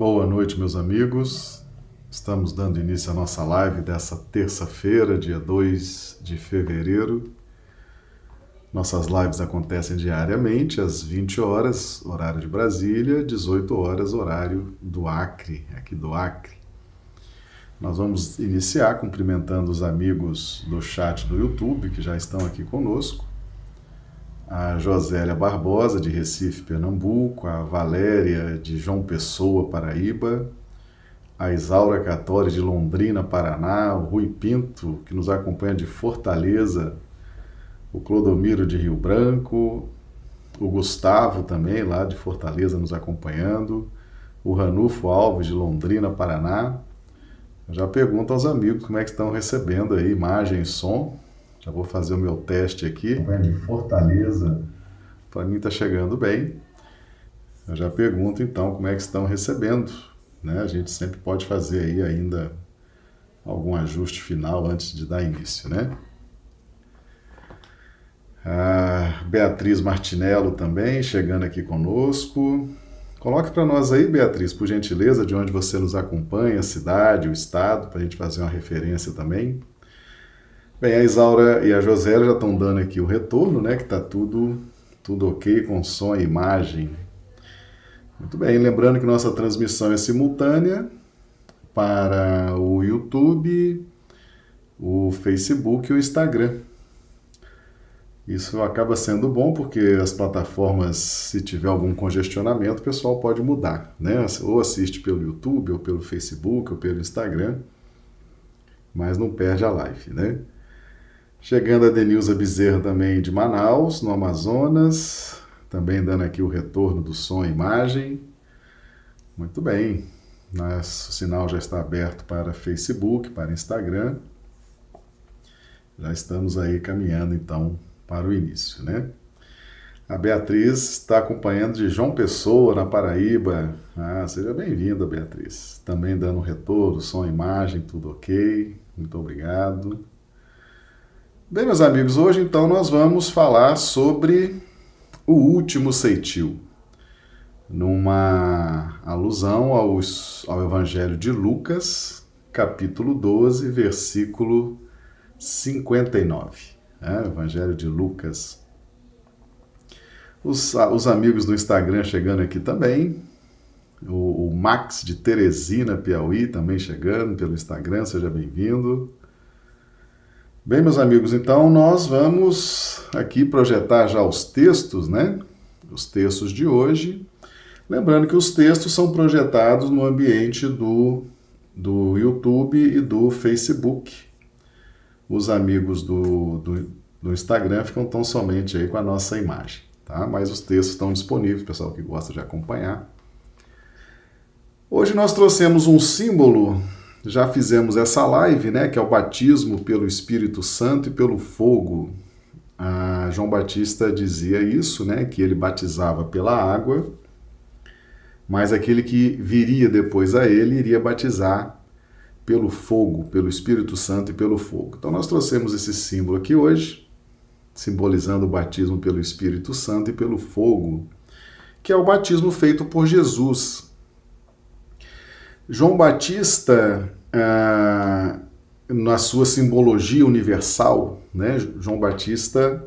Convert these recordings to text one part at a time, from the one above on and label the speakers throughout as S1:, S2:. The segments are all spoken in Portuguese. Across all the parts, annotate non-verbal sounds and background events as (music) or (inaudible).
S1: Boa noite, meus amigos. Estamos dando início à nossa live dessa terça-feira, dia 2 de fevereiro. Nossas lives acontecem diariamente às 20 horas, horário de Brasília, 18 horas, horário do Acre, aqui do Acre. Nós vamos iniciar cumprimentando os amigos do chat do YouTube que já estão aqui conosco a Josélia Barbosa, de Recife, Pernambuco, a Valéria, de João Pessoa, Paraíba, a Isaura Catori, de Londrina, Paraná, o Rui Pinto, que nos acompanha de Fortaleza, o Clodomiro, de Rio Branco, o Gustavo também, lá de Fortaleza, nos acompanhando, o Ranulfo Alves, de Londrina, Paraná. Eu já pergunto aos amigos como é que estão recebendo aí imagem e som. Já vou fazer o meu teste aqui. De Fortaleza. Para mim está chegando bem. Eu já pergunto então como é que estão recebendo. Né? A gente sempre pode fazer aí ainda algum ajuste final antes de dar início, né? A Beatriz Martinello também chegando aqui conosco. Coloque para nós aí, Beatriz, por gentileza, de onde você nos acompanha, a cidade, o estado, para a gente fazer uma referência também. Bem, a Isaura e a Josélia já estão dando aqui o retorno, né? Que está tudo, tudo ok com som e imagem. Muito bem, lembrando que nossa transmissão é simultânea para o YouTube, o Facebook e o Instagram. Isso acaba sendo bom porque as plataformas, se tiver algum congestionamento, o pessoal pode mudar, né? Ou assiste pelo YouTube, ou pelo Facebook, ou pelo Instagram, mas não perde a live, né? Chegando a Denilza Bezerra também de Manaus, no Amazonas, também dando aqui o retorno do som e imagem. Muito bem, Nosso sinal já está aberto para Facebook, para Instagram. Já estamos aí caminhando então para o início, né? A Beatriz está acompanhando de João Pessoa, na Paraíba. Ah, seja bem-vinda, Beatriz. Também dando retorno, som, imagem, tudo ok. Muito obrigado. Bem, meus amigos, hoje então nós vamos falar sobre o último ceitil, numa alusão aos, ao Evangelho de Lucas, capítulo 12, versículo 59. É, Evangelho de Lucas. Os, os amigos do Instagram chegando aqui também. O, o Max de Teresina, Piauí, também chegando pelo Instagram, seja bem-vindo. Bem, meus amigos, então nós vamos aqui projetar já os textos, né? Os textos de hoje. Lembrando que os textos são projetados no ambiente do, do YouTube e do Facebook. Os amigos do, do, do Instagram ficam tão somente aí com a nossa imagem, tá? Mas os textos estão disponíveis, pessoal que gosta de acompanhar. Hoje nós trouxemos um símbolo já fizemos essa live, né, que é o batismo pelo Espírito Santo e pelo fogo. A João Batista dizia isso, né, que ele batizava pela água, mas aquele que viria depois a ele iria batizar pelo fogo, pelo Espírito Santo e pelo fogo. Então nós trouxemos esse símbolo aqui hoje, simbolizando o batismo pelo Espírito Santo e pelo fogo, que é o batismo feito por Jesus João Batista, ah, na sua simbologia universal, né? João Batista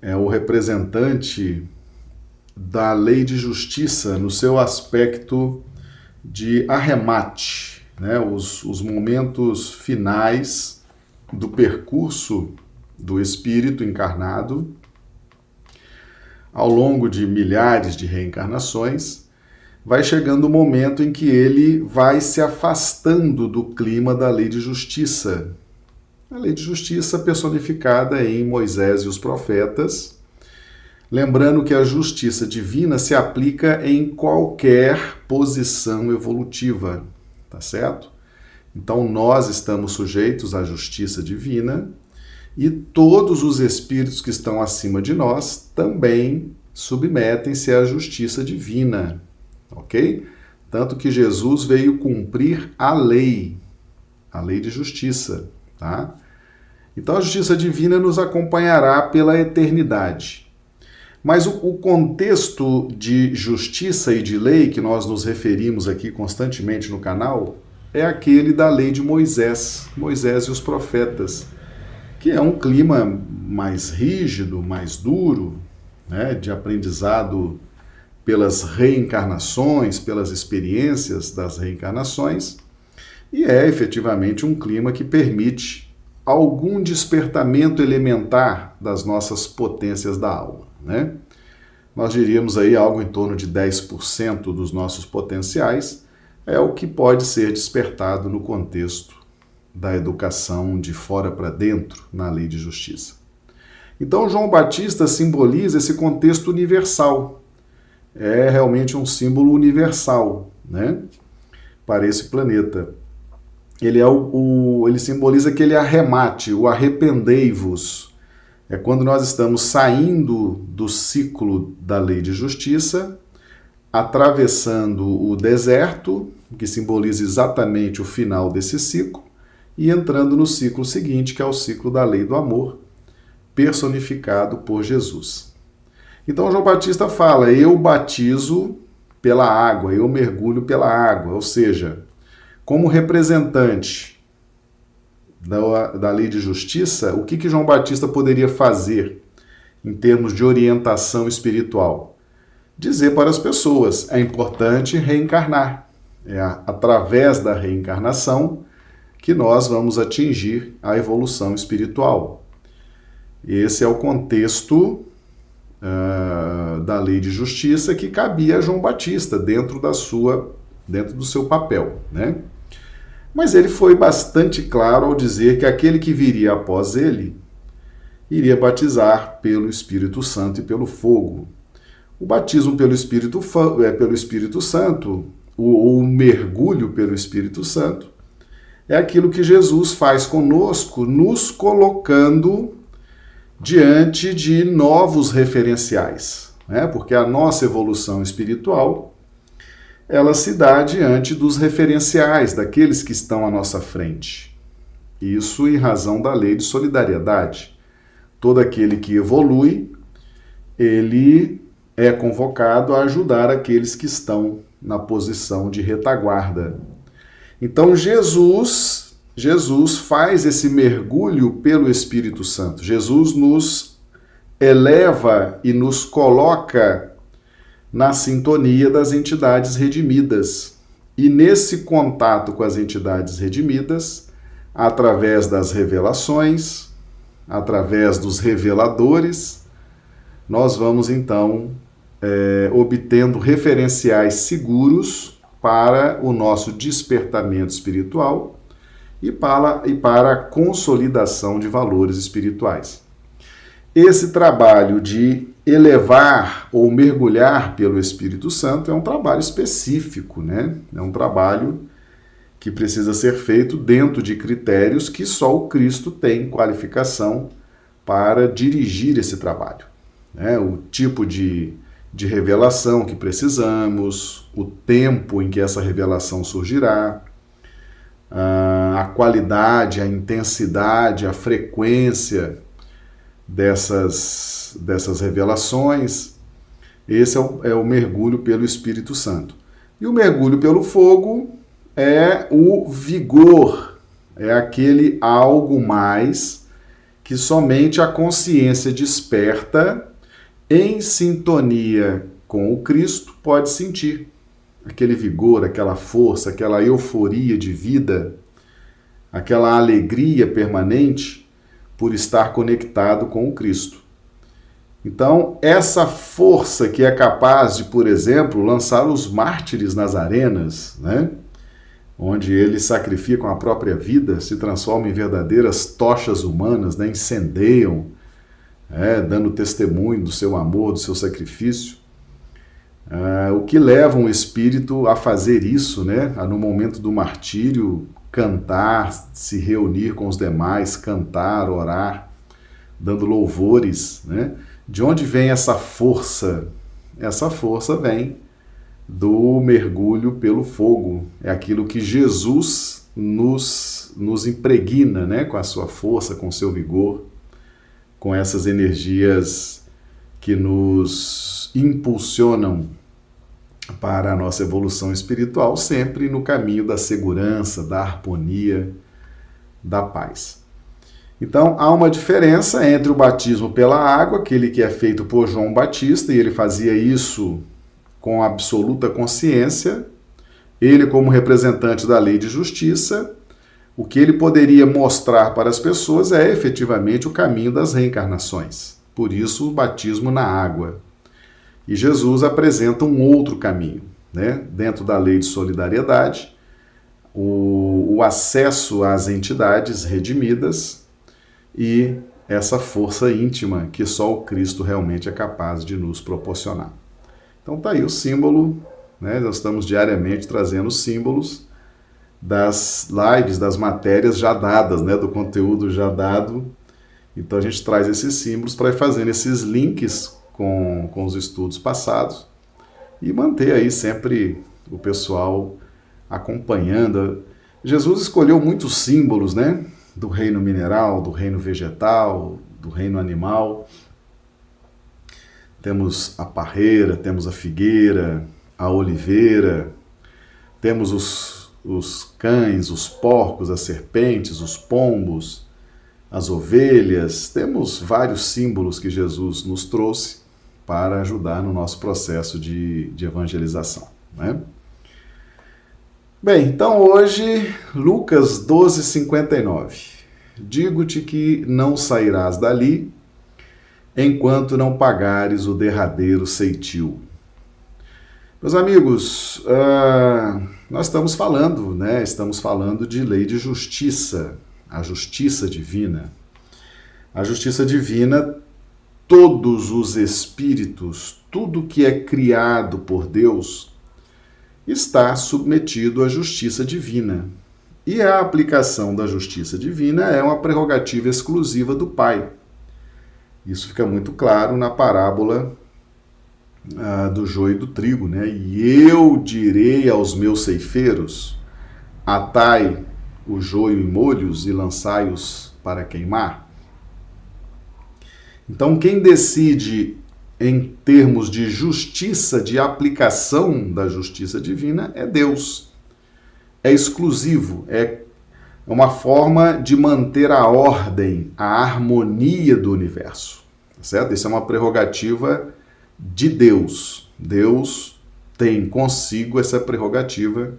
S1: é o representante da lei de justiça no seu aspecto de arremate, né? os, os momentos finais do percurso do Espírito encarnado ao longo de milhares de reencarnações vai chegando o momento em que ele vai se afastando do clima da lei de justiça. A lei de justiça personificada em Moisés e os profetas. Lembrando que a justiça divina se aplica em qualquer posição evolutiva, tá certo? Então nós estamos sujeitos à justiça divina e todos os espíritos que estão acima de nós também submetem-se à justiça divina ok? Tanto que Jesus veio cumprir a lei, a lei de justiça, tá? Então a justiça divina nos acompanhará pela eternidade. Mas o, o, contexto de justiça e de lei que nós nos referimos aqui constantemente no canal é aquele da lei de Moisés, Moisés e os profetas, que é um clima mais rígido, mais duro, né, de aprendizado pelas reencarnações, pelas experiências das reencarnações, e é efetivamente um clima que permite algum despertamento elementar das nossas potências da alma, né? Nós diríamos aí algo em torno de 10% dos nossos potenciais é o que pode ser despertado no contexto da educação de fora para dentro na lei de justiça. Então João Batista simboliza esse contexto universal. É realmente um símbolo universal, né? Para esse planeta ele é o, o, ele simboliza aquele arremate, o arrependei-vos. É quando nós estamos saindo do ciclo da lei de justiça, atravessando o deserto, que simboliza exatamente o final desse ciclo, e entrando no ciclo seguinte, que é o ciclo da lei do amor, personificado por Jesus. Então João Batista fala: Eu batizo pela água, eu mergulho pela água, ou seja, como representante da, da lei de justiça, o que, que João Batista poderia fazer em termos de orientação espiritual? Dizer para as pessoas: é importante reencarnar. É através da reencarnação que nós vamos atingir a evolução espiritual. Esse é o contexto uh, da lei de justiça que cabia a João Batista dentro da sua, dentro do seu papel, né? Mas ele foi bastante claro ao dizer que aquele que viria após ele iria batizar pelo Espírito Santo e pelo fogo. O batismo pelo Espírito, é, pelo Espírito Santo, ou o mergulho pelo Espírito Santo, é aquilo que Jesus faz conosco, nos colocando diante de novos referenciais, né? porque a nossa evolução espiritual ela se dá diante dos referenciais daqueles que estão à nossa frente. Isso em razão da lei de solidariedade. Todo aquele que evolui, ele é convocado a ajudar aqueles que estão na posição de retaguarda. Então Jesus, Jesus faz esse mergulho pelo Espírito Santo. Jesus nos eleva e nos coloca na sintonia das entidades redimidas. E nesse contato com as entidades redimidas, através das revelações, através dos reveladores, nós vamos então é, obtendo referenciais seguros para o nosso despertamento espiritual e para, e para a consolidação de valores espirituais. Esse trabalho de elevar ou mergulhar pelo Espírito Santo é um trabalho específico, né? É um trabalho que precisa ser feito dentro de critérios que só o Cristo tem qualificação para dirigir esse trabalho. Né? O tipo de, de revelação que precisamos, o tempo em que essa revelação surgirá, a qualidade, a intensidade, a frequência dessas, dessas revelações. Esse é o, é o mergulho pelo Espírito Santo. E o mergulho pelo fogo é o vigor, é aquele algo mais que somente a consciência desperta em sintonia com o Cristo pode sentir. Aquele vigor, aquela força, aquela euforia de vida, aquela alegria permanente por estar conectado com o Cristo. Então, essa força que é capaz de, por exemplo, lançar os mártires nas arenas, né? onde eles sacrificam a própria vida, se transformam em verdadeiras tochas humanas, né? incendeiam, é, dando testemunho do seu amor, do seu sacrifício. É, o que leva um espírito a fazer isso, né? A, no momento do martírio, cantar, se reunir com os demais, cantar, orar, dando louvores, né? De onde vem essa força? Essa força vem do mergulho pelo fogo. É aquilo que Jesus nos, nos impregna, né? Com a sua força, com o seu vigor, com essas energias que nos impulsionam para a nossa evolução espiritual, sempre no caminho da segurança, da harmonia, da paz. Então há uma diferença entre o batismo pela água, aquele que é feito por João Batista, e ele fazia isso com absoluta consciência, ele, como representante da lei de justiça, o que ele poderia mostrar para as pessoas é efetivamente o caminho das reencarnações. Por isso, o batismo na água. E Jesus apresenta um outro caminho, né? dentro da lei de solidariedade, o, o acesso às entidades redimidas e essa força íntima que só o Cristo realmente é capaz de nos proporcionar. Então tá aí o símbolo, né? Nós estamos diariamente trazendo símbolos das lives, das matérias já dadas, né? Do conteúdo já dado. Então a gente traz esses símbolos para ir fazendo esses links com, com os estudos passados e manter aí sempre o pessoal acompanhando. Jesus escolheu muitos símbolos, né? Do reino mineral, do reino vegetal, do reino animal. Temos a parreira, temos a figueira, a oliveira, temos os, os cães, os porcos, as serpentes, os pombos, as ovelhas. Temos vários símbolos que Jesus nos trouxe para ajudar no nosso processo de, de evangelização. Né? Bem, então hoje, Lucas 12, 59. Digo-te que não sairás dali enquanto não pagares o derradeiro ceitil. Meus amigos, uh, nós estamos falando, né? Estamos falando de lei de justiça, a justiça divina. A justiça divina todos os espíritos, tudo que é criado por Deus, está submetido à justiça divina. E a aplicação da justiça divina é uma prerrogativa exclusiva do Pai. Isso fica muito claro na parábola ah, do joio e do trigo, né? E eu direi aos meus ceifeiros: atai o joio em molhos e lançai-os para queimar. Então, quem decide em termos de justiça, de aplicação da justiça divina, é Deus. É exclusivo, é uma forma de manter a ordem, a harmonia do universo. Certo? Isso é uma prerrogativa de Deus. Deus tem consigo essa prerrogativa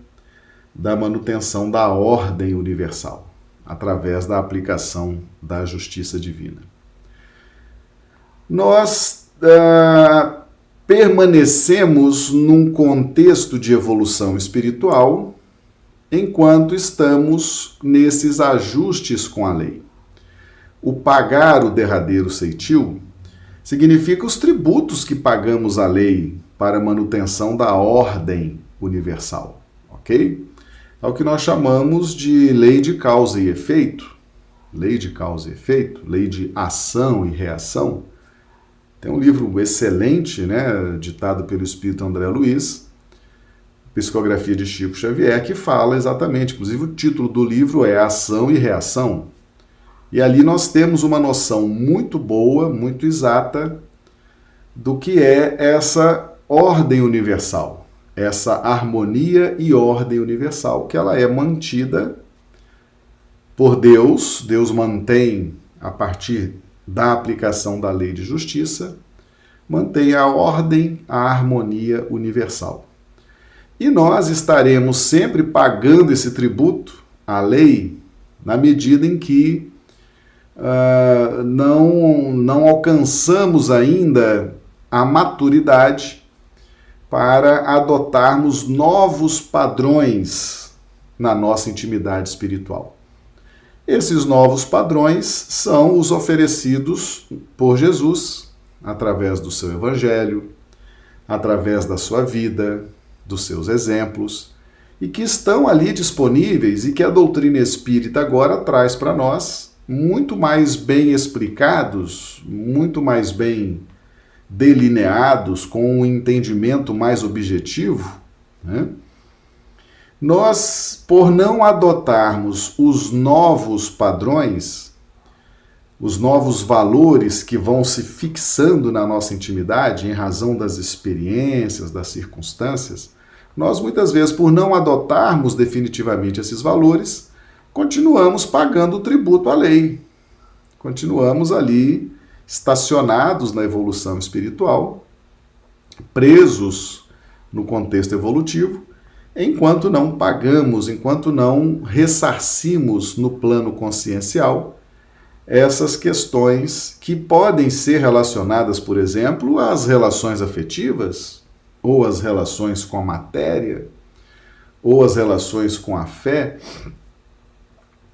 S1: da manutenção da ordem universal, através da aplicação da justiça divina nós uh, permanecemos num contexto de evolução espiritual enquanto estamos nesses ajustes com a lei. O pagar o derradeiro ceitil significa os tributos que pagamos à lei para manutenção da ordem universal, ok? É o que nós chamamos de lei de causa e efeito, lei de causa e efeito, lei de ação e reação tem um livro excelente, né, ditado pelo espírito André Luiz, Psicografia de Chico Xavier, que fala exatamente, inclusive o título do livro é Ação e Reação. E ali nós temos uma noção muito boa, muito exata do que é essa ordem universal, essa harmonia e ordem universal, que ela é mantida por Deus, Deus mantém a partir da aplicação da lei de justiça, mantém a ordem, a harmonia universal. E nós estaremos sempre pagando esse tributo à lei na medida em que uh, não, não alcançamos ainda a maturidade para adotarmos novos padrões na nossa intimidade espiritual. Esses novos padrões são os oferecidos por Jesus através do seu evangelho, através da sua vida, dos seus exemplos, e que estão ali disponíveis e que a doutrina espírita agora traz para nós muito mais bem explicados, muito mais bem delineados, com um entendimento mais objetivo, né? Nós, por não adotarmos os novos padrões, os novos valores que vão se fixando na nossa intimidade em razão das experiências, das circunstâncias, nós muitas vezes, por não adotarmos definitivamente esses valores, continuamos pagando o tributo à lei. Continuamos ali estacionados na evolução espiritual, presos no contexto evolutivo, enquanto não pagamos, enquanto não ressarcimos no plano consciencial essas questões que podem ser relacionadas, por exemplo, às relações afetivas, ou às relações com a matéria, ou às relações com a fé.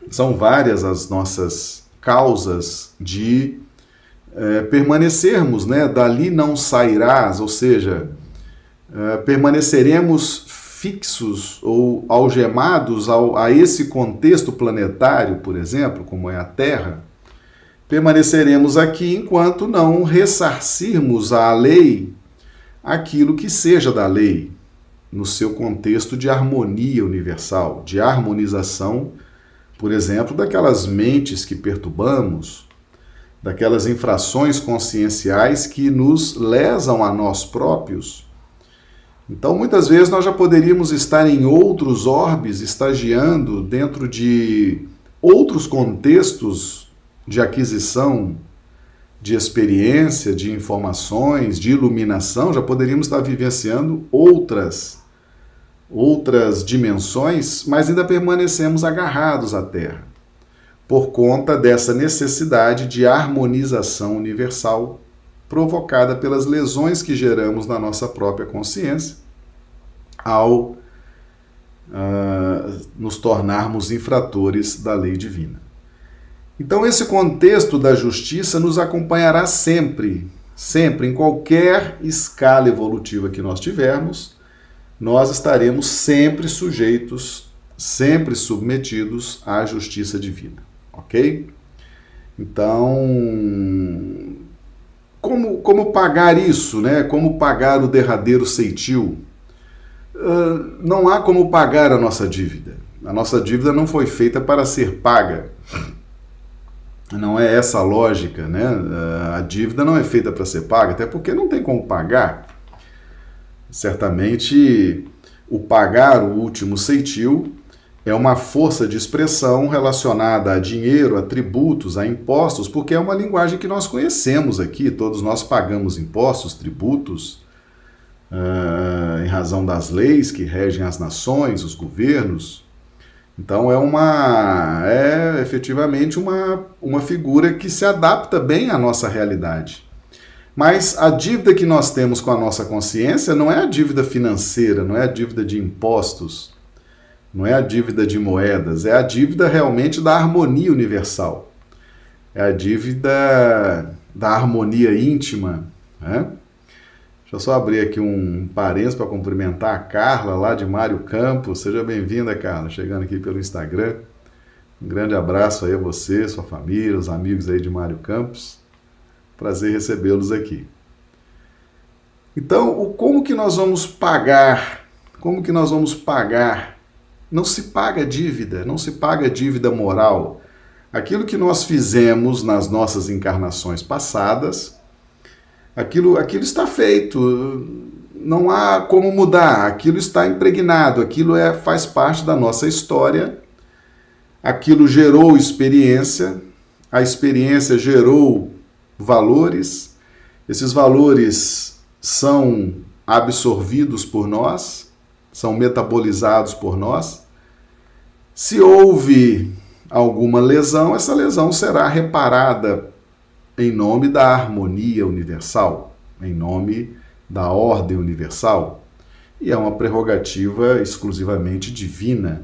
S1: São várias as nossas causas de é, permanecermos, né? Dali não sairás, ou seja, é, permaneceremos fixos ou algemados ao, a esse contexto planetário, por exemplo, como é a Terra, permaneceremos aqui enquanto não ressarcirmos à lei aquilo que seja da lei, no seu contexto de harmonia universal, de harmonização, por exemplo, daquelas mentes que perturbamos, daquelas infrações conscienciais que nos lesam a nós próprios. Então, muitas vezes nós já poderíamos estar em outros orbes, estagiando dentro de outros contextos de aquisição de experiência, de informações, de iluminação, já poderíamos estar vivenciando outras outras dimensões, mas ainda permanecemos agarrados à Terra, por conta dessa necessidade de harmonização universal provocada pelas lesões que geramos na nossa própria consciência ao uh, nos tornarmos infratores da lei divina. Então, esse contexto da justiça nos acompanhará sempre, sempre, em qualquer escala evolutiva que nós tivermos, nós estaremos sempre sujeitos, sempre submetidos à justiça divina, ok? Então, como, como pagar isso, né? Como pagar o derradeiro ceitil? Não há como pagar a nossa dívida. A nossa dívida não foi feita para ser paga não é essa a lógica, né? A dívida não é feita para ser paga, até porque não tem como pagar. Certamente, o pagar o último ceitil é uma força de expressão relacionada a dinheiro, a tributos, a impostos, porque é uma linguagem que nós conhecemos aqui. Todos nós pagamos impostos, tributos, em razão das leis que regem as nações, os governos. Então é uma é efetivamente uma, uma figura que se adapta bem à nossa realidade. Mas a dívida que nós temos com a nossa consciência não é a dívida financeira, não é a dívida de impostos, não é a dívida de moedas, é a dívida realmente da harmonia universal. É a dívida da harmonia íntima, né? Deixa eu só abrir aqui um parênteses para cumprimentar a Carla, lá de Mário Campos. Seja bem-vinda, Carla, chegando aqui pelo Instagram. Um grande abraço aí a você, sua família, os amigos aí de Mário Campos. Prazer recebê-los aqui. Então, como que nós vamos pagar? Como que nós vamos pagar? Não se paga dívida, não se paga dívida moral. Aquilo que nós fizemos nas nossas encarnações passadas, Aquilo, aquilo está feito, não há como mudar, aquilo está impregnado, aquilo é, faz parte da nossa história, aquilo gerou experiência, a experiência gerou valores, esses valores são absorvidos por nós, são metabolizados por nós. Se houve alguma lesão, essa lesão será reparada em nome da harmonia universal, em nome da ordem universal, e é uma prerrogativa exclusivamente divina.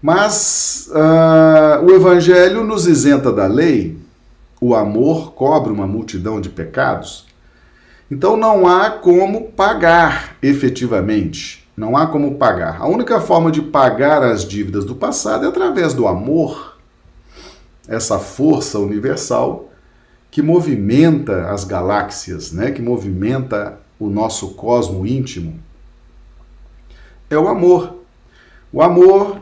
S1: Mas uh, o Evangelho nos isenta da lei, o amor cobre uma multidão de pecados, então não há como pagar efetivamente. Não há como pagar. A única forma de pagar as dívidas do passado é através do amor, essa força universal que movimenta as galáxias, né? que movimenta o nosso cosmo íntimo, é o amor. O amor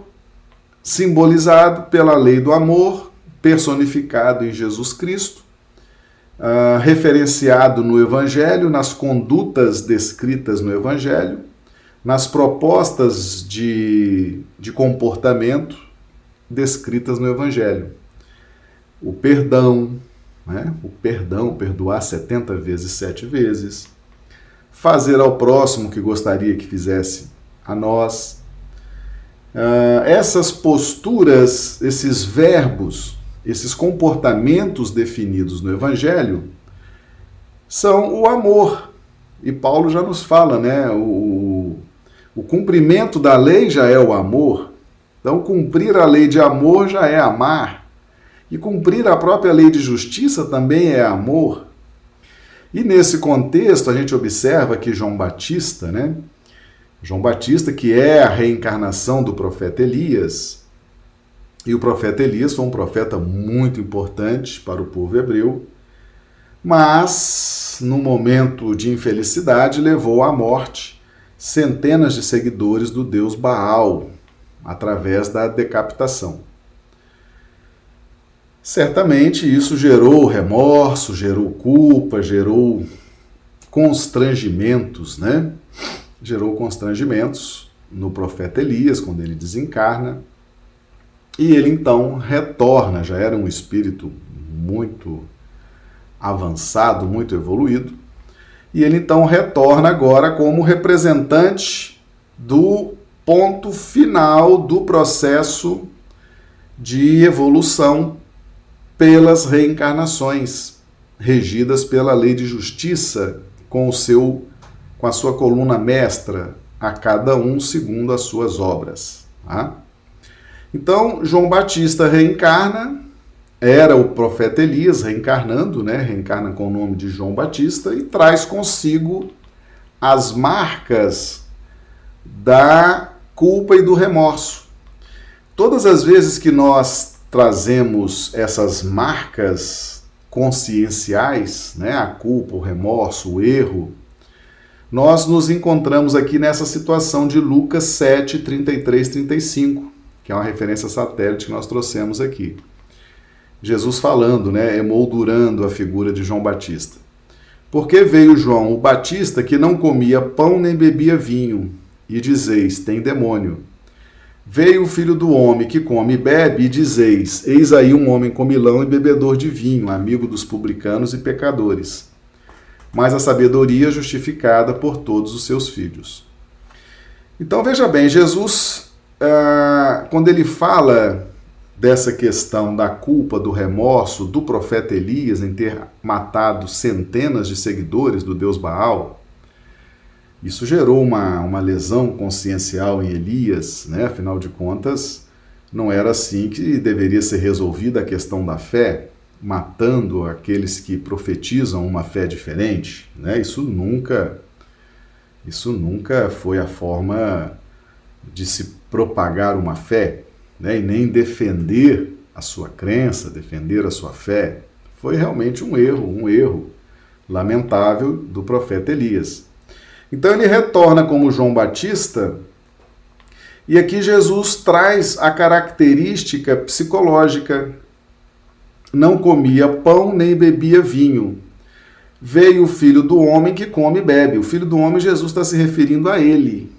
S1: simbolizado pela lei do amor, personificado em Jesus Cristo, uh, referenciado no Evangelho, nas condutas descritas no Evangelho, nas propostas de, de comportamento descritas no Evangelho. O perdão, né? o perdão, perdoar 70 vezes, sete vezes, fazer ao próximo que gostaria que fizesse a nós. Uh, essas posturas, esses verbos, esses comportamentos definidos no Evangelho são o amor. E Paulo já nos fala, né? O, o cumprimento da lei já é o amor. Então, cumprir a lei de amor já é amar. E cumprir a própria lei de justiça também é amor. E nesse contexto, a gente observa que João Batista, né? João Batista, que é a reencarnação do profeta Elias, e o profeta Elias foi um profeta muito importante para o povo hebreu, mas, no momento de infelicidade, levou à morte centenas de seguidores do deus Baal, através da decapitação. Certamente isso gerou remorso, gerou culpa, gerou constrangimentos, né? Gerou constrangimentos no profeta Elias quando ele desencarna. E ele então retorna, já era um espírito muito avançado, muito evoluído. E ele então retorna agora como representante do ponto final do processo de evolução pelas reencarnações, regidas pela lei de justiça, com o seu com a sua coluna mestra, a cada um segundo as suas obras. Tá? Então, João Batista reencarna, era o profeta Elias reencarnando, né? reencarna com o nome de João Batista e traz consigo as marcas da culpa e do remorso. Todas as vezes que nós trazemos essas marcas conscienciais, né, a culpa, o remorso, o erro, nós nos encontramos aqui nessa situação de Lucas 7, 33, 35, que é uma referência satélite que nós trouxemos aqui. Jesus falando, né, emoldurando a figura de João Batista. Porque veio João o Batista que não comia pão nem bebia vinho, e dizeis: tem demônio. Veio o filho do homem que come e bebe, e dizeis: Eis aí um homem comilão e bebedor de vinho, amigo dos publicanos e pecadores. Mas a sabedoria justificada por todos os seus filhos. Então veja bem, Jesus, ah, quando ele fala dessa questão da culpa, do remorso do profeta Elias em ter matado centenas de seguidores do Deus Baal, isso gerou uma, uma lesão consciencial em Elias, né? afinal de contas, não era assim que deveria ser resolvida a questão da fé, matando aqueles que profetizam uma fé diferente. Né? Isso nunca, isso nunca foi a forma de se propagar uma fé, né? e nem defender a sua crença, defender a sua fé. Foi realmente um erro, um erro lamentável do profeta Elias. Então ele retorna como João Batista, e aqui Jesus traz a característica psicológica. Não comia pão nem bebia vinho. Veio o filho do homem que come e bebe. O filho do homem, Jesus está se referindo a ele.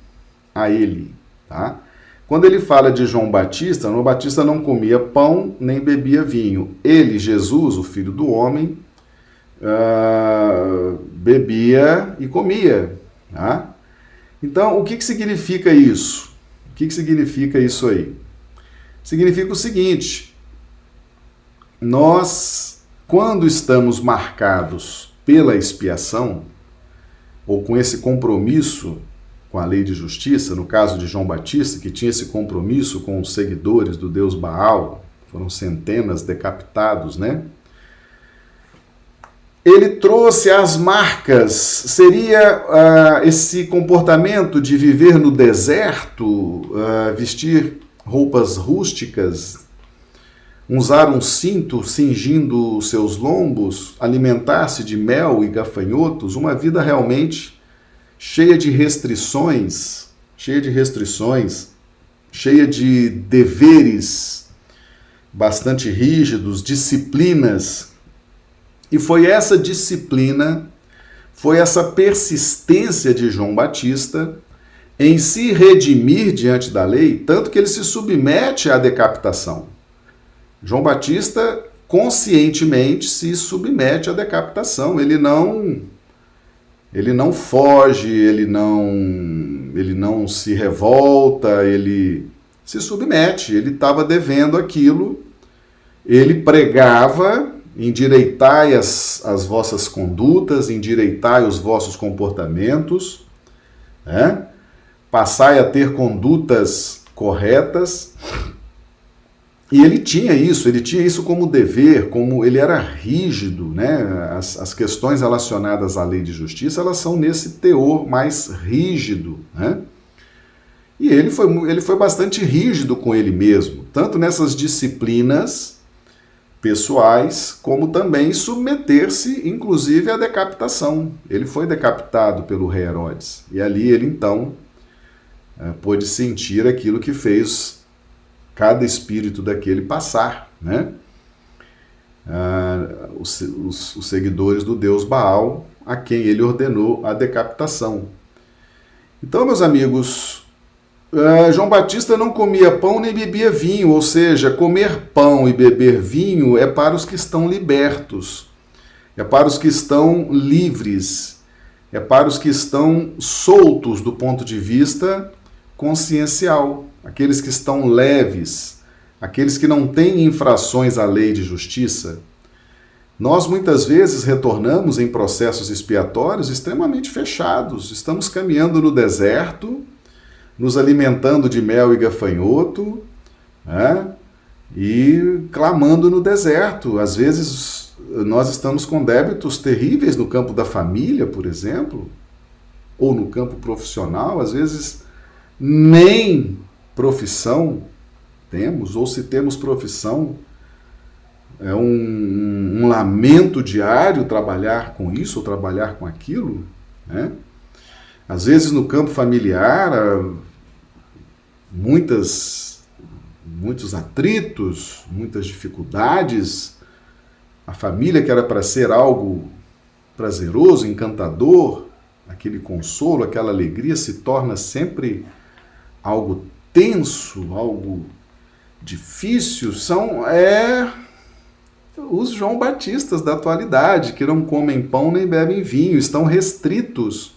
S1: A ele. Tá? Quando ele fala de João Batista, João Batista não comia pão nem bebia vinho. Ele, Jesus, o filho do homem, uh, bebia e comia. Tá? Então, o que, que significa isso? O que, que significa isso aí? Significa o seguinte: nós, quando estamos marcados pela expiação, ou com esse compromisso com a lei de justiça, no caso de João Batista, que tinha esse compromisso com os seguidores do deus Baal, foram centenas decapitados, né? Ele trouxe as marcas. Seria uh, esse comportamento de viver no deserto, uh, vestir roupas rústicas, usar um cinto cingindo seus lombos, alimentar-se de mel e gafanhotos, uma vida realmente cheia de restrições, cheia de restrições, cheia de deveres bastante rígidos, disciplinas. E foi essa disciplina, foi essa persistência de João Batista em se redimir diante da lei, tanto que ele se submete à decapitação. João Batista conscientemente se submete à decapitação. Ele não ele não foge, ele não ele não se revolta, ele se submete. Ele estava devendo aquilo. Ele pregava endireitai as, as vossas condutas, endireitai os vossos comportamentos, né? passai a ter condutas corretas. E ele tinha isso, ele tinha isso como dever, como ele era rígido, né? As, as questões relacionadas à lei de justiça, elas são nesse teor mais rígido, né? E ele foi, ele foi bastante rígido com ele mesmo, tanto nessas disciplinas pessoais, como também submeter-se, inclusive, à decapitação. Ele foi decapitado pelo rei Herodes. E ali ele então é, pôde sentir aquilo que fez cada espírito daquele passar, né? Ah, os, os, os, seguidores do deus Baal, a quem ele ordenou a decapitação. Então, meus amigos, ah, João Batista não comia pão nem bebia vinho, ou seja, comer pão e beber vinho é para os que estão libertos, é para os que estão livres, é para os que estão soltos do ponto de vista consciencial, aqueles que estão leves, aqueles que não têm infrações à lei de justiça. Nós muitas vezes retornamos em processos expiatórios extremamente fechados, estamos caminhando no deserto, nos alimentando de mel e gafanhoto, né? e clamando no deserto. Às vezes nós estamos com débitos terríveis no campo da família, por exemplo, ou no campo profissional, às vezes nem profissão temos, ou se temos profissão, é um, um, um lamento diário trabalhar com isso ou trabalhar com aquilo. Né? Às vezes no campo familiar, muitas, muitos atritos, muitas dificuldades. A família que era para ser algo prazeroso, encantador, aquele consolo, aquela alegria se torna sempre algo tenso, algo difícil, são é os João Batistas da atualidade, que não comem pão nem bebem vinho, estão restritos.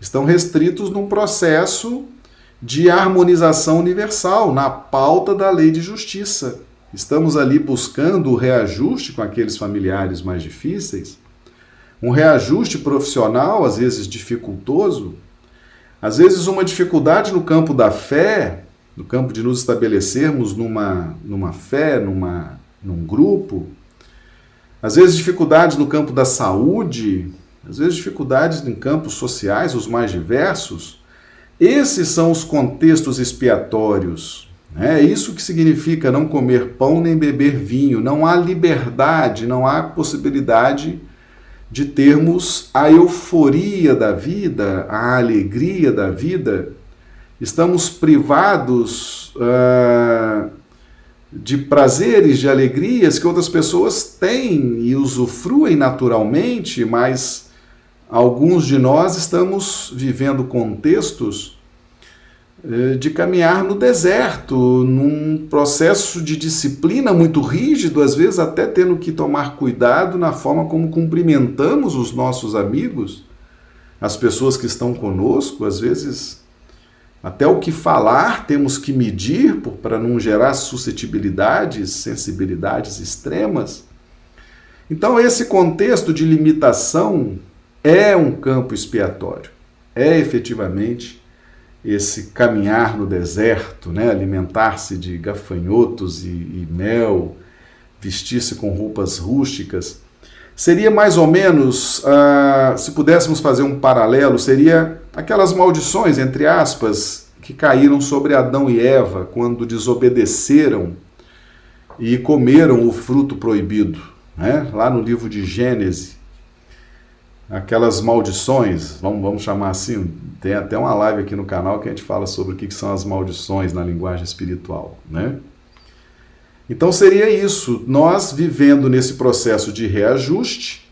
S1: Estão restritos num processo de harmonização universal, na pauta da lei de justiça. Estamos ali buscando o reajuste com aqueles familiares mais difíceis, um reajuste profissional, às vezes dificultoso, às vezes, uma dificuldade no campo da fé, no campo de nos estabelecermos numa, numa fé, numa, num grupo, às vezes, dificuldades no campo da saúde, às vezes, dificuldades em campos sociais, os mais diversos. Esses são os contextos expiatórios. Né? É isso que significa não comer pão nem beber vinho. Não há liberdade, não há possibilidade de termos a euforia da vida, a alegria da vida, estamos privados uh, de prazeres, de alegrias que outras pessoas têm e usufruem naturalmente, mas alguns de nós estamos vivendo contextos eh, de caminhar no deserto, num processo de disciplina muito rígido, às vezes até tendo que tomar cuidado na forma como cumprimentamos os nossos amigos, as pessoas que estão conosco, às vezes até o que falar temos que medir para não gerar suscetibilidades, sensibilidades extremas. Então, esse contexto de limitação é um campo expiatório, é efetivamente esse caminhar no deserto, né? alimentar-se de gafanhotos e, e mel, vestir-se com roupas rústicas, seria mais ou menos, uh, se pudéssemos fazer um paralelo, seria aquelas maldições, entre aspas, que caíram sobre Adão e Eva quando desobedeceram e comeram o fruto proibido, né? lá no livro de Gênesis aquelas maldições, vamos, vamos chamar assim, tem até uma live aqui no canal que a gente fala sobre o que, são as maldições na linguagem espiritual, né? Então seria isso, nós vivendo nesse processo de reajuste,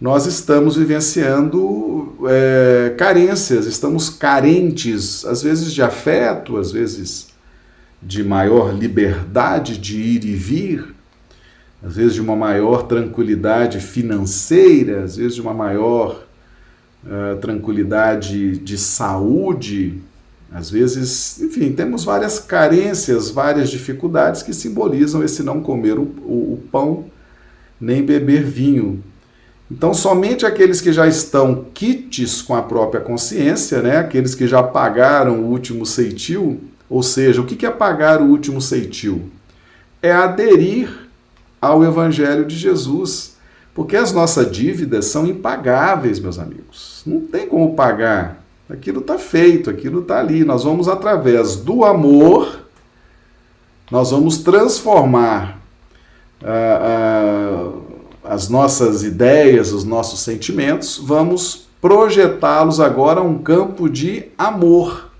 S1: nós estamos vivenciando é, carências, estamos carentes, às vezes de afeto, às vezes de maior liberdade de ir e vir, às vezes de uma maior tranquilidade financeira, às vezes de uma maior uh, tranquilidade de saúde, às vezes, enfim, temos várias carências, várias dificuldades que simbolizam esse não comer o, o, o pão nem beber vinho. Então, somente aqueles que já estão quites com a própria consciência, né, aqueles que já pagaram o último ceitil, ou seja, o que é pagar o último ceitil? É aderir ao Evangelho de Jesus. Porque as nossas dívidas são impagáveis, meus amigos. Não tem como pagar. Aquilo está feito, aquilo está ali. Nós vamos, através do amor, nós vamos transformar ah, ah, as nossas ideias, os nossos sentimentos, vamos projetá-los agora a um campo de amor.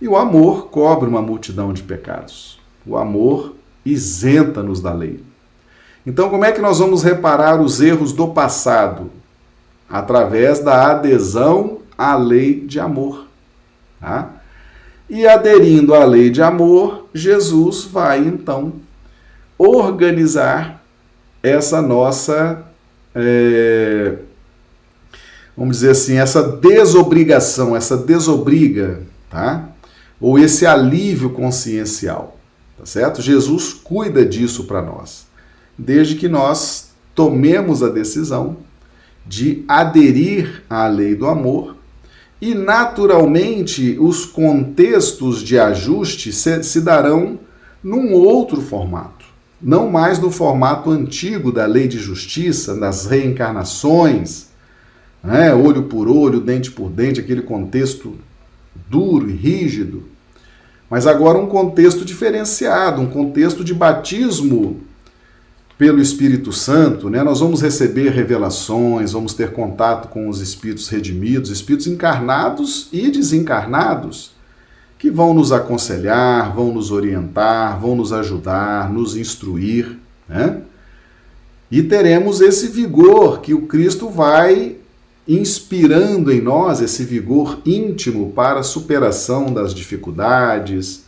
S1: E o amor cobre uma multidão de pecados. O amor isenta-nos da lei. Então, como é que nós vamos reparar os erros do passado? Através da adesão à lei de amor. Tá? E aderindo à lei de amor, Jesus vai então organizar essa nossa, é, vamos dizer assim, essa desobrigação, essa desobriga, tá? Ou esse alívio consciencial, tá certo? Jesus cuida disso para nós desde que nós tomemos a decisão de aderir à lei do amor e, naturalmente, os contextos de ajuste se, se darão num outro formato. Não mais no formato antigo da lei de justiça, das reencarnações, né? olho por olho, dente por dente, aquele contexto duro e rígido, mas agora um contexto diferenciado, um contexto de batismo pelo Espírito Santo, né, nós vamos receber revelações, vamos ter contato com os espíritos redimidos, espíritos encarnados e desencarnados, que vão nos aconselhar, vão nos orientar, vão nos ajudar, nos instruir, né? E teremos esse vigor que o Cristo vai inspirando em nós, esse vigor íntimo para a superação das dificuldades,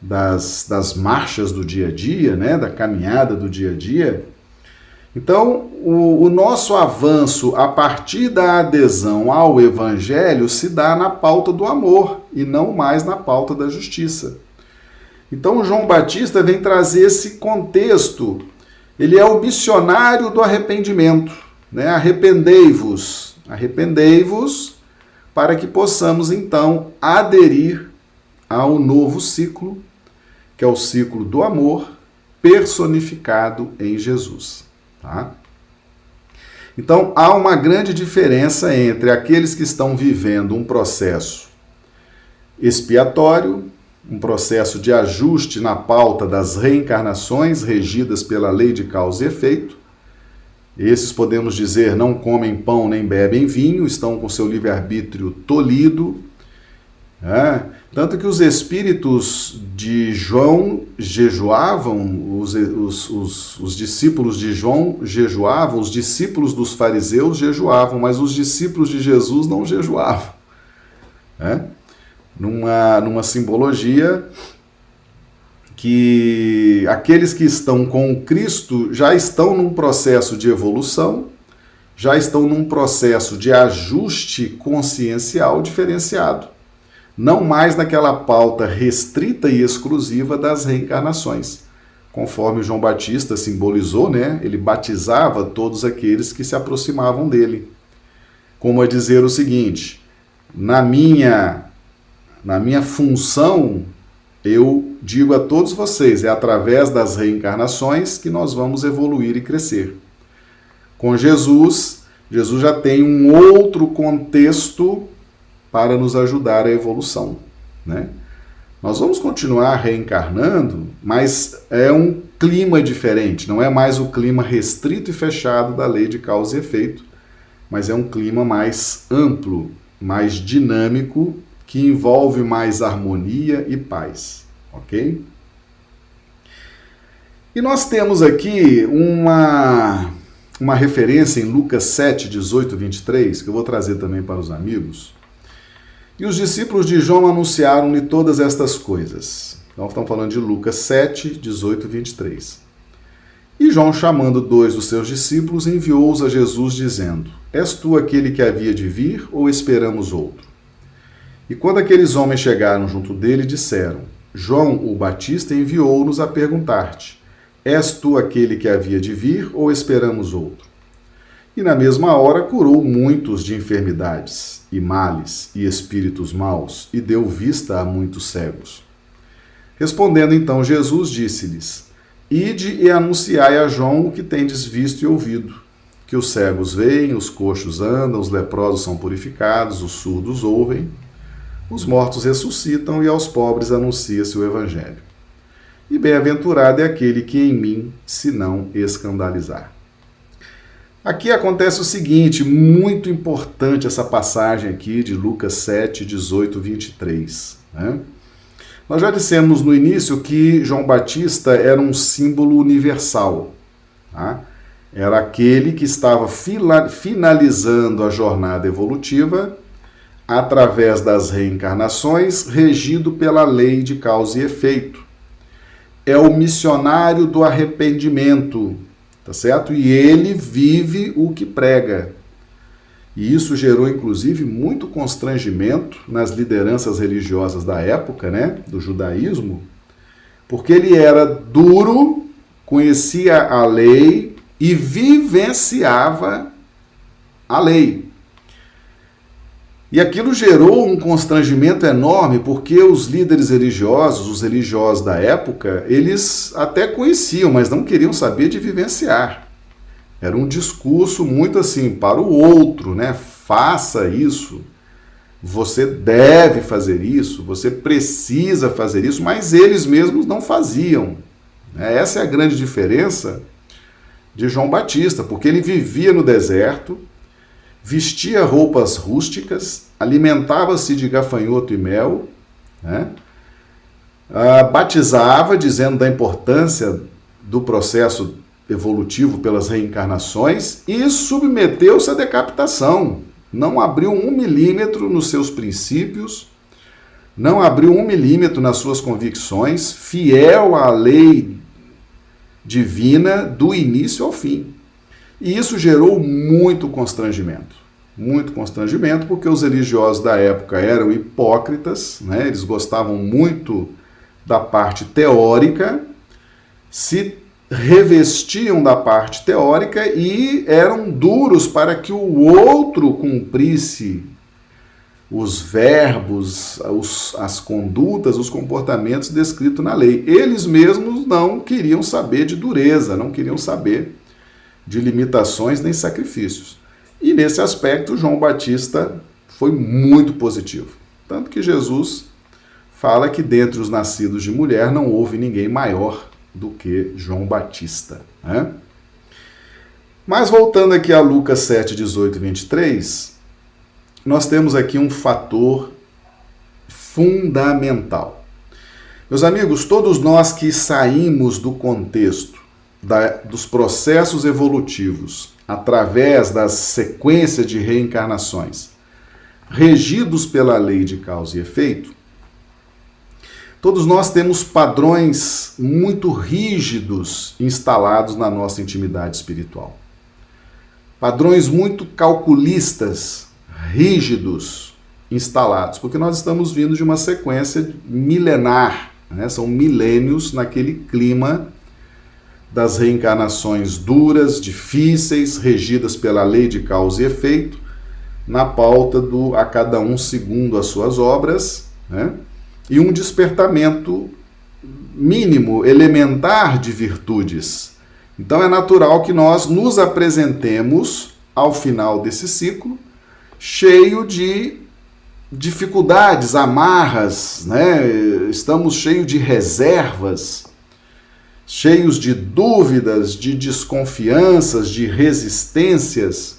S1: das, das marchas do dia a dia, né, da caminhada do dia a dia. Então, o, o, nosso avanço a partir da adesão ao Evangelho se dá na pauta do amor e não mais na pauta da justiça. Então, João Batista vem trazer esse contexto. Ele é o missionário do arrependimento. Né? Arrependei-vos, arrependei-vos, para que possamos então aderir ao novo ciclo que é o ciclo do amor personificado em Jesus. Tá? Então há uma grande diferença entre aqueles que estão vivendo um processo expiatório, um processo de ajuste na pauta das reencarnações regidas pela lei de causa e efeito. Esses podemos dizer não comem pão nem bebem vinho, estão com seu livre-arbítrio tolhido. Né? Tanto que os espíritos de João jejuavam, os, os, os, os, discípulos de João jejuavam, os discípulos dos fariseus jejuavam, mas os discípulos de Jesus não jejuavam. Né? Numa, numa simbologia que aqueles que estão com Cristo já estão num processo de evolução, já estão num processo de ajuste consciencial diferenciado não mais naquela pauta restrita e exclusiva das reencarnações. Conforme João Batista simbolizou, né, ele batizava todos aqueles que se aproximavam dele. Como a dizer o seguinte: na minha na minha função, eu digo a todos vocês, é através das reencarnações que nós vamos evoluir e crescer. Com Jesus, Jesus já tem um outro contexto para nos ajudar a evolução, né? Nós vamos continuar reencarnando, mas é um clima diferente, não é mais o clima restrito e fechado da lei de causa e efeito, mas é um clima mais amplo, mais dinâmico, que envolve mais harmonia e paz, ok? E nós temos aqui uma, uma referência em Lucas 7, 18, 23, que eu vou trazer também para os amigos. E os discípulos de João anunciaram-lhe todas estas coisas. Então, estamos falando de Lucas 7, 18, 23. E João, chamando dois dos seus discípulos, enviou-os a Jesus, dizendo: És tu aquele que havia de vir, ou esperamos outro? E quando aqueles homens chegaram junto dele, disseram: João o Batista enviou-nos a perguntar-te: És tu aquele que havia de vir ou esperamos outro? E na mesma hora curou muitos de enfermidades, e males, e espíritos maus, e deu vista a muitos cegos. Respondendo então Jesus, disse-lhes: Ide e anunciai a João o que tendes visto e ouvido: que os cegos veem, os coxos andam, os leprosos são purificados, os surdos ouvem, os mortos ressuscitam e aos pobres anuncia-se o Evangelho e bem-aventurado é aquele que em mim se não escandalizar. Aqui acontece o seguinte, muito importante essa passagem aqui de Lucas 7, 18, 23. Né? Nós já dissemos no início que João Batista era um símbolo universal. Tá? Era aquele que estava finalizando a jornada evolutiva através das reencarnações, regido pela lei de causa e efeito é o missionário do arrependimento, tá certo? E ele vive o que prega. E isso gerou inclusive muito constrangimento nas lideranças religiosas da época, né, do judaísmo, porque ele era duro, conhecia a lei e vivenciava a lei. E aquilo gerou um constrangimento enorme, porque os líderes religiosos, os religiosos da época, eles até conheciam, mas não queriam saber de vivenciar. Era um discurso muito assim, para o outro, né? Faça isso, você deve fazer isso, você precisa fazer isso, mas eles mesmos não faziam. Né? Essa é a grande diferença de João Batista, porque ele vivia no deserto, vestia roupas rústicas, alimentava-se de gafanhoto e mel, né? ah, batizava, dizendo da importância do processo evolutivo pelas reencarnações e submeteu-se à decapitação. Não abriu um milímetro nos seus princípios, não abriu um milímetro nas suas convicções, fiel à lei divina do início ao fim. E isso gerou muito constrangimento. Muito constrangimento, porque os religiosos da época eram hipócritas, né? eles gostavam muito da parte teórica, se revestiam da parte teórica e eram duros para que o outro cumprisse os verbos, os, as condutas, os comportamentos descritos na lei. Eles mesmos não queriam saber de dureza, não queriam saber de limitações nem sacrifícios. E nesse aspecto, João Batista foi muito positivo. Tanto que Jesus fala que dentre os nascidos de mulher não houve ninguém maior do que João Batista. Né? Mas voltando aqui a Lucas 7, 18 e 23, nós temos aqui um fator fundamental. Meus amigos, todos nós que saímos do contexto da, dos processos evolutivos através das sequências de reencarnações, regidos pela lei de causa e efeito, todos nós temos padrões muito rígidos instalados na nossa intimidade espiritual. Padrões muito calculistas, rígidos, instalados, porque nós estamos vindo de uma sequência milenar, né? são milênios naquele clima das reencarnações duras, difíceis, regidas pela lei de causa e efeito, na pauta do a cada um segundo as suas obras, né? e um despertamento mínimo, elementar de virtudes. Então é natural que nós nos apresentemos ao final desse ciclo cheio de dificuldades, amarras, né? estamos cheios de reservas cheios de dúvidas, de desconfianças, de resistências,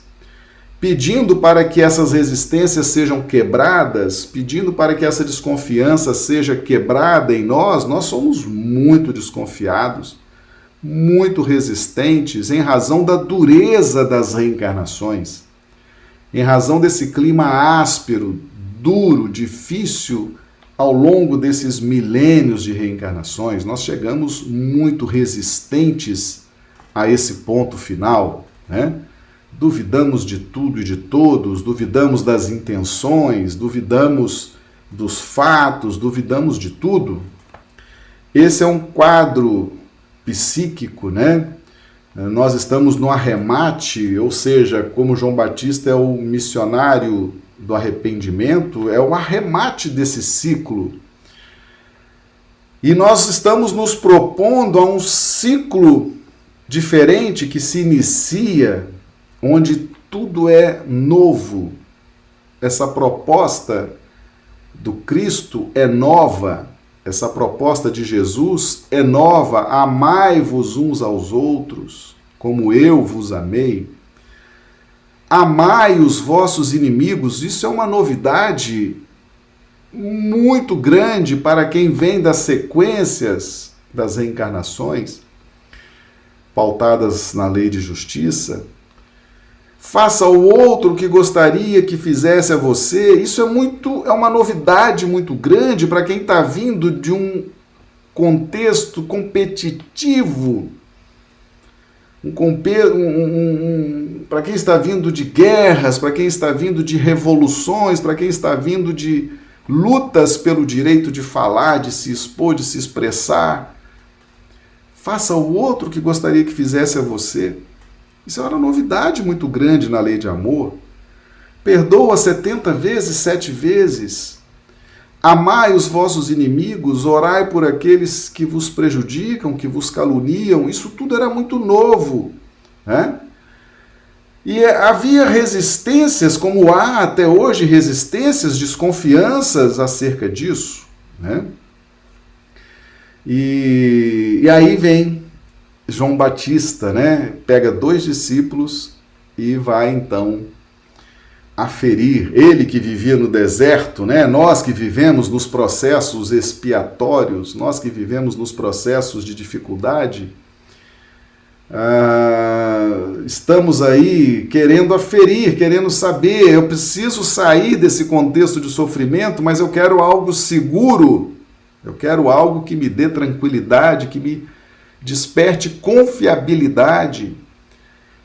S1: pedindo para que essas resistências sejam quebradas, pedindo para que essa desconfiança seja quebrada em nós, nós somos muito desconfiados, muito resistentes em razão da dureza das reencarnações, em razão desse clima áspero, duro, difícil ao longo desses milênios de reencarnações, nós chegamos muito resistentes a esse ponto final, né? Duvidamos de tudo e de todos, duvidamos das intenções, duvidamos dos fatos, duvidamos de tudo. Esse é um quadro psíquico, né? Nós estamos no arremate, ou seja, como João Batista é o missionário do arrependimento, é o arremate desse ciclo. E nós estamos nos propondo a um ciclo diferente que se inicia, onde tudo é novo. Essa proposta do Cristo é nova, essa proposta de Jesus é nova. Amai-vos uns aos outros, como eu vos amei. Amai os vossos inimigos. Isso é uma novidade muito grande para quem vem das sequências das reencarnações, pautadas na lei de justiça. Faça ao outro o que gostaria que fizesse a você. Isso é muito, é uma novidade muito grande para quem está vindo de um contexto competitivo. Um, um, um, para quem está vindo de guerras, para quem está vindo de revoluções, para quem está vindo de lutas pelo direito de falar, de se expor, de se expressar. Faça ao outro o que gostaria que fizesse a você. Isso é uma novidade muito grande na lei de amor. Perdoa 70 vezes, sete vezes. Amai os vossos inimigos, orai por aqueles que vos prejudicam, que vos caluniam. Isso tudo era muito novo. Né? E é, havia resistências, como há até hoje resistências, desconfianças acerca disso. Né? E, e aí vem João Batista, né, pega dois discípulos e vai então aferir. Ele que vivia no deserto, né, nós que vivemos nos processos expiatórios, nós que vivemos nos processos de dificuldade, ah, estamos aí querendo aferir, querendo saber. Eu preciso sair desse contexto de sofrimento, mas eu quero algo seguro. Eu quero algo que me dê tranquilidade, que me desperte confiabilidade,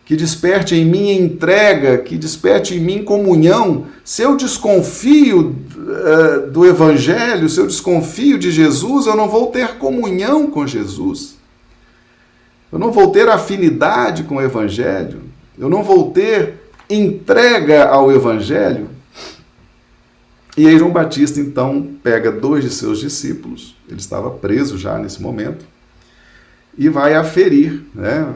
S1: que desperte em mim entrega, que desperte em mim comunhão. Se eu desconfio uh, do Evangelho, se eu desconfio de Jesus, eu não vou ter comunhão com Jesus. Eu não vou ter afinidade com o Evangelho. Eu não vou ter entrega ao Evangelho. E aí João Batista então pega dois de seus discípulos, ele estava preso já nesse momento, e vai aferir, né?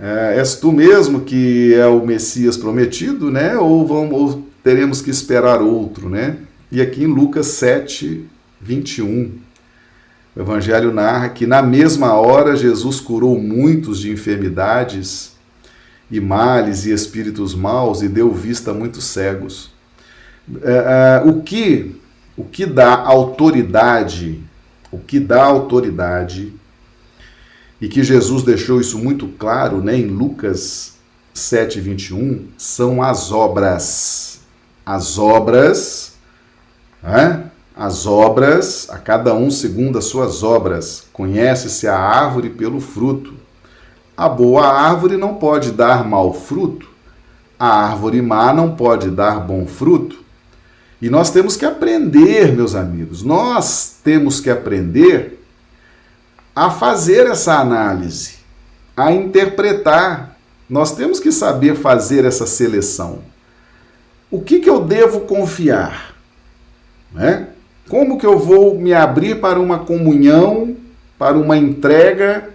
S1: É, és tu mesmo que é o Messias prometido, né? Ou, vamos, ou teremos que esperar outro, né? E aqui em Lucas 7, 21, o Evangelho narra que na mesma hora Jesus curou muitos de enfermidades e males e espíritos maus e deu vista a muitos cegos. É, é, o que o que dá autoridade, o que dá autoridade e que Jesus deixou isso muito claro né, em Lucas 7, 21, são as obras. As obras, né? as obras, a cada um segundo as suas obras. Conhece-se a árvore pelo fruto. A boa árvore não pode dar mau fruto, a árvore má não pode dar bom fruto. E nós temos que aprender, meus amigos, nós temos que aprender a fazer essa análise, a interpretar. Nós temos que saber fazer essa seleção. O que, que eu devo confiar? Né? Como que eu vou me abrir para uma comunhão, para uma entrega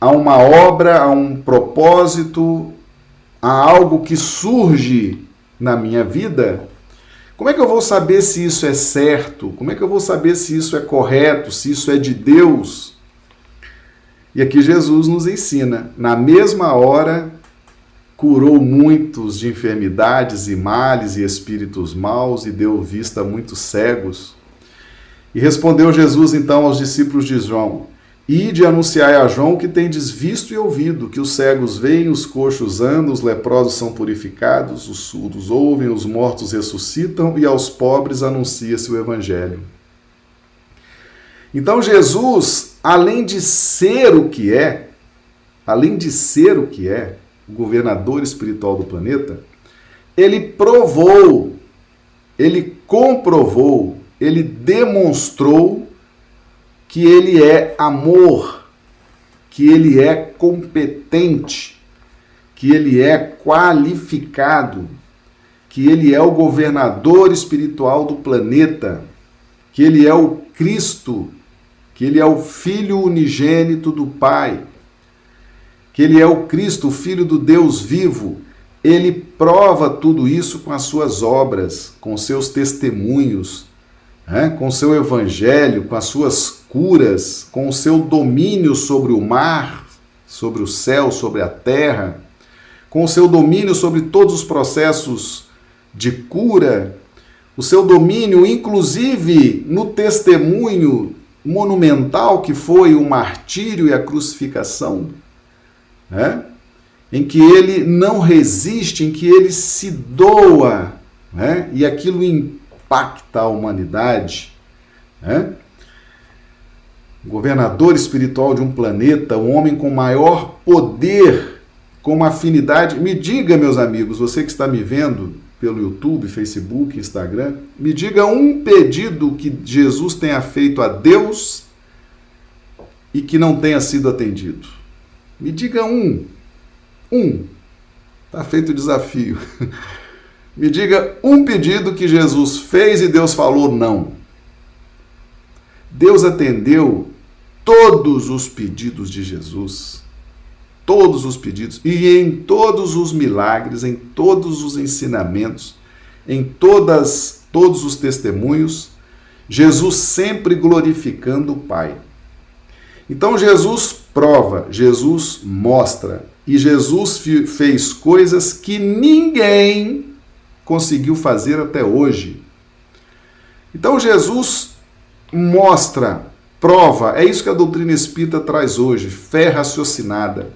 S1: a uma obra, a um propósito, a algo que surge na minha vida como é que eu vou saber se isso é certo? Como é que eu vou saber se isso é correto, se isso é de Deus? E aqui Jesus nos ensina, na mesma hora curou muitos de enfermidades e males e espíritos maus e deu vista a muitos cegos. E respondeu Jesus então aos discípulos de João: E de anunciar a João que tendes visto e ouvido, que os cegos veem, os coxos andam, os leprosos são purificados, os surdos ouvem, os mortos ressuscitam e aos pobres anuncia-se o Evangelho. Então Jesus, além de ser o que é, além de ser o que é, o governador espiritual do planeta, ele provou, ele comprovou, ele demonstrou que ele é amor, que ele é competente, que ele é qualificado, que ele é o governador espiritual do planeta, que ele é o Cristo, que ele é o Filho unigênito do Pai, que ele é o Cristo, o Filho do Deus vivo. Ele prova tudo isso com as suas obras, com seus testemunhos, né? com seu evangelho, com as suas curas, com o seu domínio sobre o mar, sobre o céu, sobre a terra, com o seu domínio sobre todos os processos de cura, o seu domínio, inclusive no testemunho monumental que foi o martírio e a crucificação, né? em que ele não resiste, em que ele se doa, né? e aquilo impacta a humanidade. Né? Governador espiritual de um planeta, o homem com maior poder, com uma afinidade. Me diga, meus amigos, você que está me vendo pelo YouTube, Facebook, Instagram, me diga um pedido que Jesus tenha feito a Deus e que não tenha sido atendido. Me diga um. Um. Está feito o desafio. (laughs) Me diga um pedido que Jesus fez e Deus falou não. Deus atendeu todos os pedidos de Jesus. Todos os pedidos. E em todos os milagres, em todos os ensinamentos, em todas, todos os testemunhos, Jesus sempre glorificando o Pai. Então Jesus prova, Jesus mostra, e Jesus fez coisas que ninguém conseguiu fazer até hoje. Então Jesus mostra prova. É isso que a doutrina espírita traz hoje, fé raciocinada.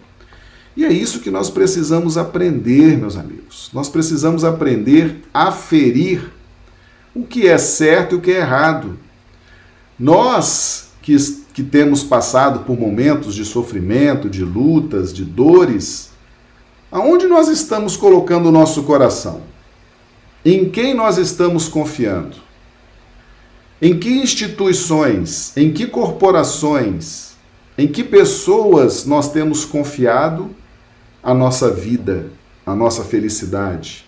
S1: E é isso que nós precisamos aprender, meus amigos. Nós precisamos aprender a ferir o que é certo e o que é errado. Nós que, que temos passado por momentos de sofrimento, de lutas, de dores, aonde nós estamos colocando o nosso coração? Em quem nós estamos confiando? Em que instituições, em que corporações, em que pessoas nós temos confiado a nossa vida, a nossa felicidade,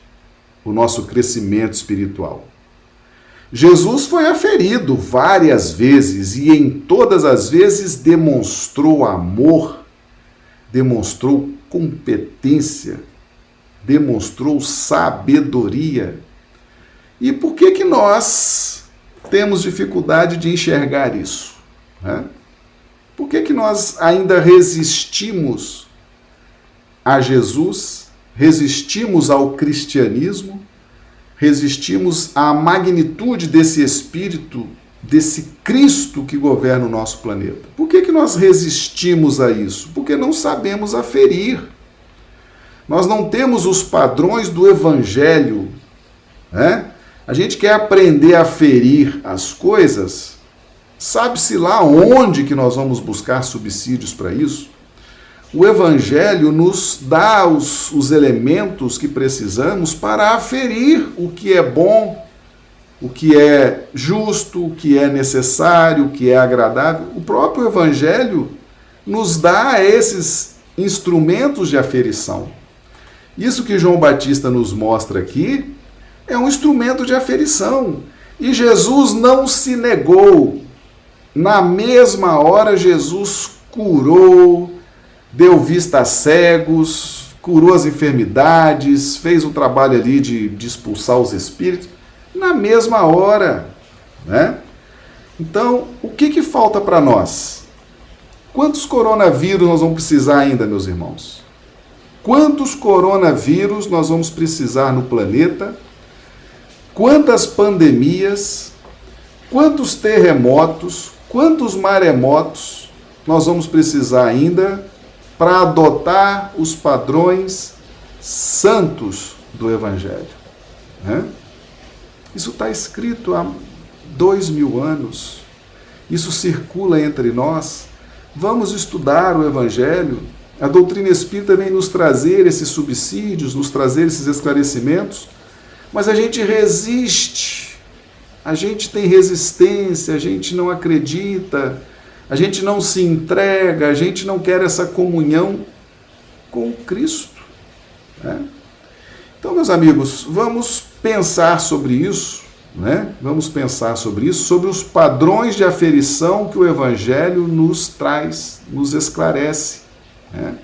S1: o nosso crescimento espiritual? Jesus foi aferido várias vezes e em todas as vezes demonstrou amor, demonstrou competência, demonstrou sabedoria. E por que que nós temos dificuldade de enxergar isso? Né? Por que, que nós ainda resistimos a Jesus, resistimos ao cristianismo, resistimos à magnitude desse Espírito, desse Cristo que governa o nosso planeta? Por que, que nós resistimos a isso? Porque não sabemos aferir. Nós não temos os padrões do Evangelho, né? A gente quer aprender a ferir as coisas, sabe-se lá onde que nós vamos buscar subsídios para isso? O Evangelho nos dá os, os elementos que precisamos para aferir o que é bom, o que é justo, o que é necessário, o que é agradável. O próprio Evangelho nos dá esses instrumentos de aferição. Isso que João Batista nos mostra aqui é um instrumento de aferição. E Jesus não se negou. Na mesma hora, Jesus curou, deu vista a cegos, curou as enfermidades, fez o trabalho ali de, de expulsar os espíritos. Na mesma hora. Né? Então, o que, que falta para nós? Quantos coronavírus nós vamos precisar ainda, meus irmãos? Quantos coronavírus nós vamos precisar no planeta quantas pandemias, quantos terremotos, quantos maremotos, nós vamos precisar ainda para adotar os padrões santos do Evangelho. Né? Isso está escrito há dois mil anos, isso circula entre nós. Vamos estudar o Evangelho. A doutrina espírita vem nos trazer esses subsídios, nos trazer esses esclarecimentos, mas a gente resiste, a gente tem resistência, a gente não acredita, a gente não se entrega, a gente não quer essa comunhão com Cristo. Né? Então, meus amigos, vamos pensar sobre isso, né? Vamos pensar sobre isso, sobre os padrões de aferição que o Evangelho nos traz, nos esclarece. Né?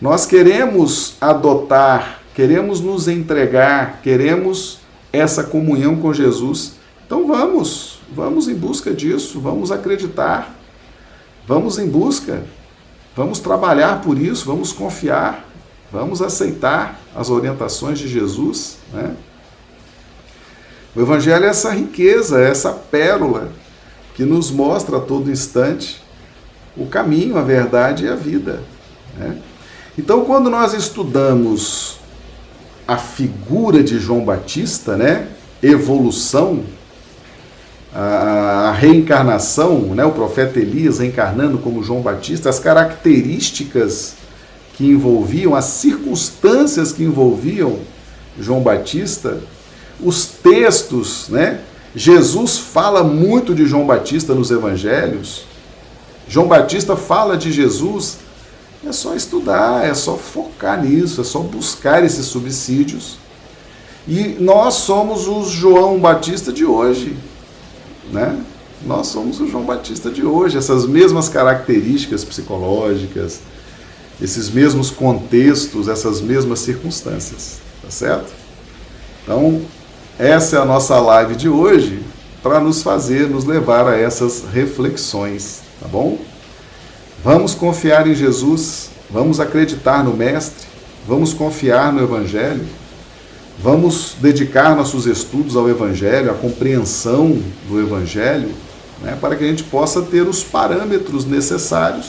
S1: Nós queremos adotar, queremos nos entregar, queremos essa comunhão com Jesus. Então vamos, vamos em busca disso, vamos acreditar, vamos em busca, vamos trabalhar por isso, vamos confiar, vamos aceitar as orientações de Jesus. Né? O Evangelho é essa riqueza, é essa pérola que nos mostra a todo instante o caminho, a verdade e a vida. Né? Então, quando nós estudamos a figura de João Batista, né? evolução, a, reencarnação, né? o profeta Elias reencarnando como João Batista, as características que envolviam, as circunstâncias que envolviam João Batista, os textos, né? Jesus fala muito de João Batista nos evangelhos. João Batista fala de Jesus. É só estudar, é só focar nisso, é só buscar esses subsídios. E nós somos o João Batista de hoje, né? Nós somos o João Batista de hoje, essas mesmas características psicológicas, esses mesmos contextos, essas mesmas circunstâncias, tá certo? Então, essa é a nossa live de hoje para nos fazer, nos levar a essas reflexões, tá bom? Vamos confiar em Jesus, vamos acreditar no Mestre, vamos confiar no Evangelho, vamos dedicar nossos estudos ao Evangelho, à compreensão do Evangelho, né, para que a gente possa ter os parâmetros necessários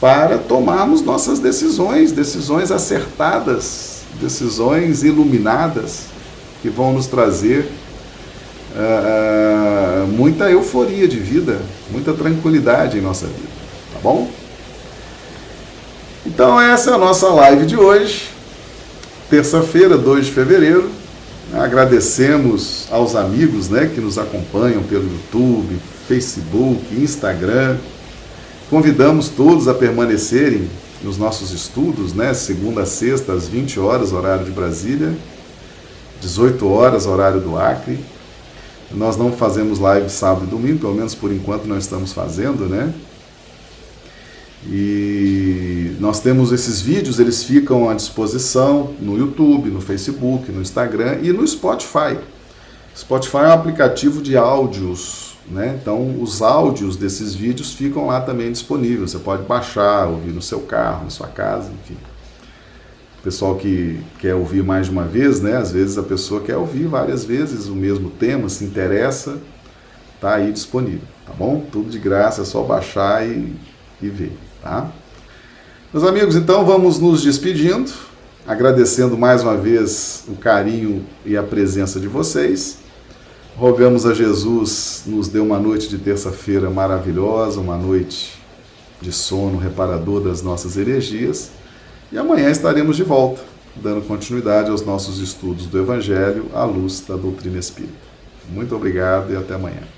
S1: para tomarmos nossas decisões, decisões acertadas, decisões iluminadas, que vão nos trazer uh, muita euforia de vida, muita tranquilidade em nossa vida, tá bom? Então essa é a nossa live de hoje, terça-feira, 2 de fevereiro. Agradecemos aos amigos né, que nos acompanham pelo YouTube, Facebook, Instagram. Convidamos todos a permanecerem nos nossos estudos, né, segunda a sexta, às 20 horas, horário de Brasília, 18 horas, horário do Acre. Nós não fazemos live sábado e domingo, pelo menos por enquanto não estamos fazendo, né? E nós temos esses vídeos, eles ficam à disposição no YouTube, no Facebook, no Instagram e no Spotify. Spotify é um aplicativo de áudios, né? Então os áudios desses vídeos ficam lá também disponíveis. Você pode baixar, ouvir no seu carro, na sua casa, enfim pessoal que quer ouvir mais de uma vez, né? Às vezes a pessoa quer ouvir várias vezes o mesmo tema, se interessa, tá aí disponível, tá bom? Tudo de graça, é só baixar e, e ver, tá? Meus amigos, então vamos nos despedindo, agradecendo mais uma vez o carinho e a presença de vocês. Rogamos a Jesus nos dê uma noite de terça-feira maravilhosa, uma noite de sono reparador das nossas energias e amanhã estaremos de volta, dando continuidade aos nossos estudos do Evangelho à luz da doutrina espírita. Muito obrigado e até amanhã.